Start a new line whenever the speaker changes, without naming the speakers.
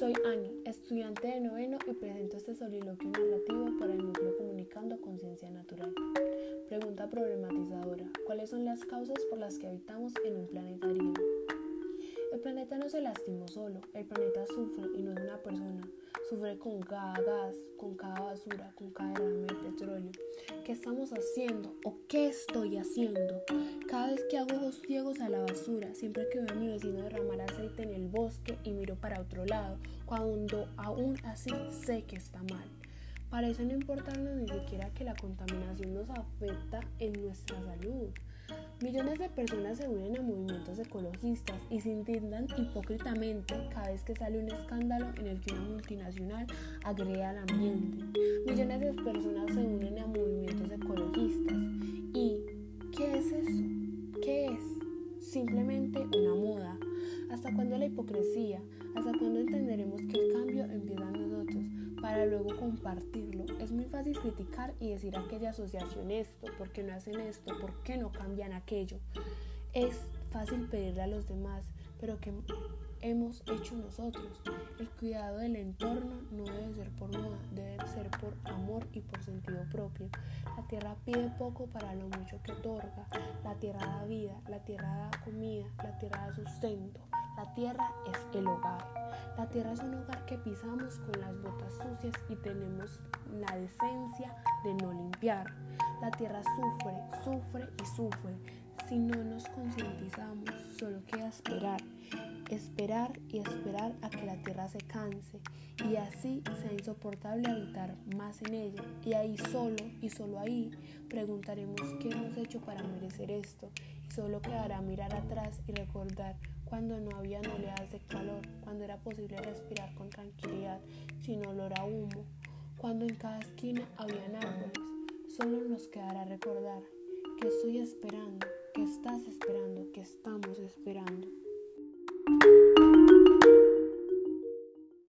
Soy Ani, estudiante de noveno y presento este soliloquio narrativo para el núcleo Comunicando Conciencia Natural. Pregunta problematizadora. ¿Cuáles son las causas por las que habitamos en un planeta herido? El planeta no se lastimó solo, el planeta sufre y no es una persona. Sufre con cada gas, con cada basura, con cada derrame de petróleo. ¿Qué estamos haciendo o qué estoy haciendo? Cada vez que hago ojos ciegos a la basura, siempre que veo a mi vecino derramar aceite en el bosque y miro para otro lado, cuando aún así sé que está mal. Parece no importarnos ni siquiera que la contaminación nos afecta en nuestra salud. Millones de personas se unen a movimientos ecologistas y se indignan hipócritamente cada vez que sale un escándalo en el que una multinacional agrede al ambiente. Millones de personas se unen a movimientos ecologistas. ¿Y qué es eso? ¿Qué es? Simplemente una moda. ¿Hasta cuándo la hipocresía? ¿Hasta cuándo entenderemos que el cambio empieza para luego compartirlo? Es muy fácil criticar y decir aquella asociación esto, ¿por qué no hacen esto? ¿Por qué no cambian aquello? Es fácil pedirle a los demás, pero ¿qué hemos hecho nosotros? El cuidado del entorno no debe ser por moda, debe ser por amor y por sentido propio. La tierra pide poco para lo mucho que otorga. La tierra da vida, la tierra da comida, la tierra da sustento. La tierra es el hogar. La tierra es un hogar que pisamos con las botas sucias y tenemos la decencia de no limpiar. La tierra sufre, sufre y sufre. Si no nos concientizamos, solo queda esperar. Esperar y esperar a que la tierra se canse y así sea insoportable habitar más en ella. Y ahí solo y solo ahí preguntaremos qué hemos hecho para merecer esto. Y solo quedará mirar atrás y recordar cuando no había oleadas de calor, era posible respirar con tranquilidad, sin olor a humo, cuando en cada esquina habían árboles. Solo nos quedará recordar que estoy esperando, que estás esperando, que estamos esperando.